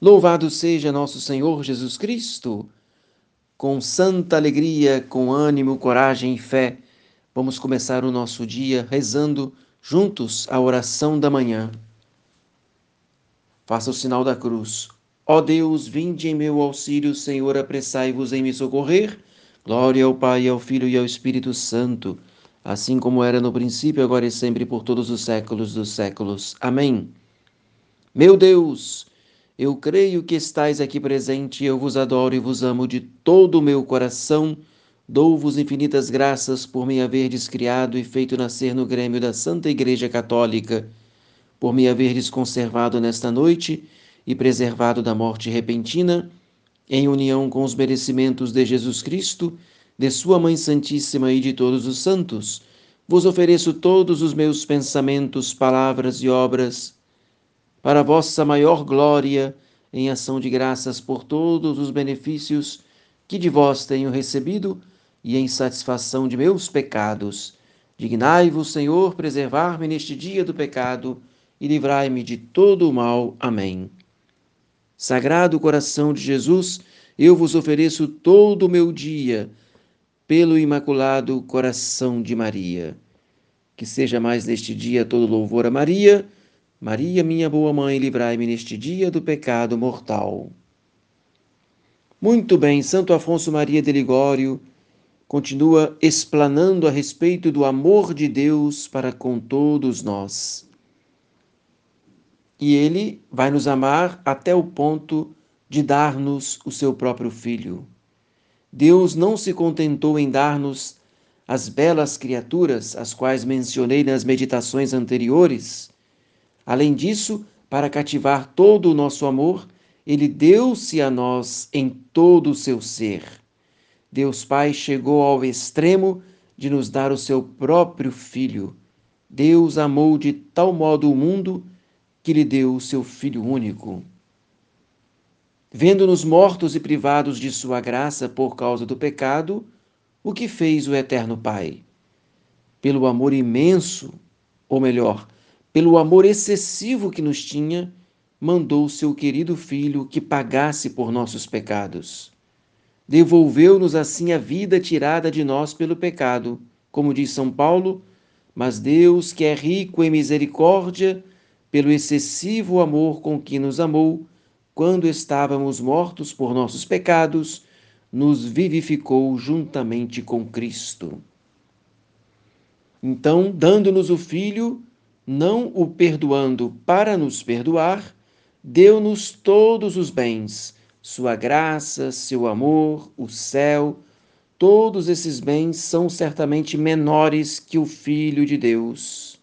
Louvado seja nosso Senhor Jesus Cristo! Com santa alegria, com ânimo, coragem e fé, vamos começar o nosso dia rezando juntos a oração da manhã. Faça o sinal da cruz. Ó Deus, vinde em meu auxílio, Senhor, apressai-vos em me socorrer. Glória ao Pai, ao Filho e ao Espírito Santo, assim como era no princípio, agora e sempre, por todos os séculos dos séculos. Amém. Meu Deus, eu creio que estais aqui presente, eu vos adoro e vos amo de todo o meu coração. Dou-vos infinitas graças por me haverdes criado e feito nascer no grêmio da Santa Igreja Católica, por me haverdes conservado nesta noite e preservado da morte repentina, em união com os merecimentos de Jesus Cristo, de Sua Mãe Santíssima e de todos os santos. Vos ofereço todos os meus pensamentos, palavras e obras para vossa maior glória, em ação de graças por todos os benefícios que de vós tenho recebido e em satisfação de meus pecados. Dignai-vos, Senhor, preservar-me neste dia do pecado e livrai-me de todo o mal. Amém. Sagrado coração de Jesus, eu vos ofereço todo o meu dia pelo imaculado coração de Maria. Que seja mais neste dia todo louvor a Maria Maria, minha boa mãe, livrai-me neste dia do pecado mortal. Muito bem, Santo Afonso Maria de Ligório continua explanando a respeito do amor de Deus para com todos nós. E ele vai nos amar até o ponto de dar-nos o seu próprio filho. Deus não se contentou em dar-nos as belas criaturas, as quais mencionei nas meditações anteriores, Além disso, para cativar todo o nosso amor, ele deu-se a nós em todo o seu ser. Deus Pai chegou ao extremo de nos dar o seu próprio Filho. Deus amou de tal modo o mundo que lhe deu o seu Filho único. Vendo-nos mortos e privados de sua graça por causa do pecado, o que fez o Eterno Pai? Pelo amor imenso, ou melhor, pelo amor excessivo que nos tinha, mandou seu querido filho que pagasse por nossos pecados. Devolveu-nos assim a vida tirada de nós pelo pecado, como diz São Paulo, mas Deus, que é rico em misericórdia, pelo excessivo amor com que nos amou, quando estávamos mortos por nossos pecados, nos vivificou juntamente com Cristo. Então, dando-nos o Filho, não o perdoando para nos perdoar, deu-nos todos os bens, sua graça, seu amor, o céu. Todos esses bens são certamente menores que o Filho de Deus.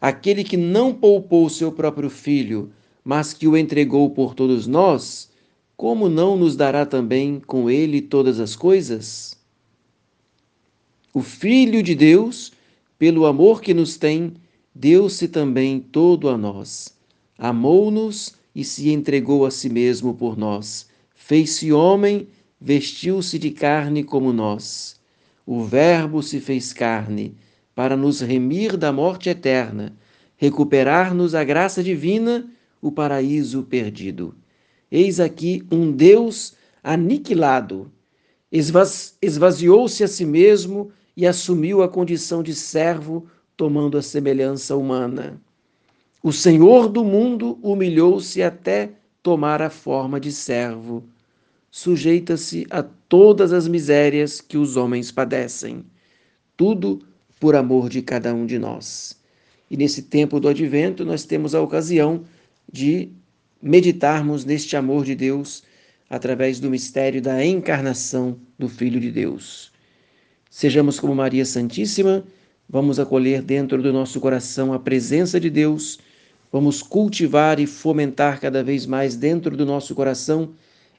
Aquele que não poupou seu próprio Filho, mas que o entregou por todos nós, como não nos dará também com ele todas as coisas? O Filho de Deus, pelo amor que nos tem, deu-se também todo a nós. Amou-nos e se entregou a si mesmo por nós. Fez-se homem, vestiu-se de carne como nós. O Verbo se fez carne para nos remir da morte eterna, recuperar-nos a graça divina, o paraíso perdido. Eis aqui um Deus aniquilado. Esvaziou-se a si mesmo e assumiu a condição de servo tomando a semelhança humana. O Senhor do mundo humilhou-se até tomar a forma de servo. Sujeita-se a todas as misérias que os homens padecem. Tudo por amor de cada um de nós. E nesse tempo do advento, nós temos a ocasião de meditarmos neste amor de Deus através do mistério da encarnação do Filho de Deus. Sejamos como Maria Santíssima Vamos acolher dentro do nosso coração a presença de Deus, vamos cultivar e fomentar cada vez mais dentro do nosso coração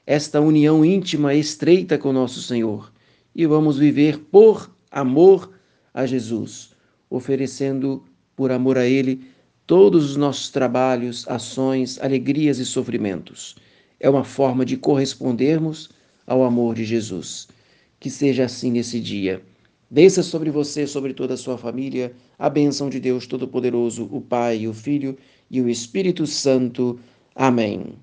esta união íntima estreita com nosso Senhor e vamos viver por amor a Jesus, oferecendo por amor a Ele todos os nossos trabalhos, ações, alegrias e sofrimentos. É uma forma de correspondermos ao amor de Jesus. Que seja assim nesse dia. Desça sobre você, sobre toda a sua família, a bênção de Deus Todo-Poderoso, o Pai, o Filho e o Espírito Santo. Amém.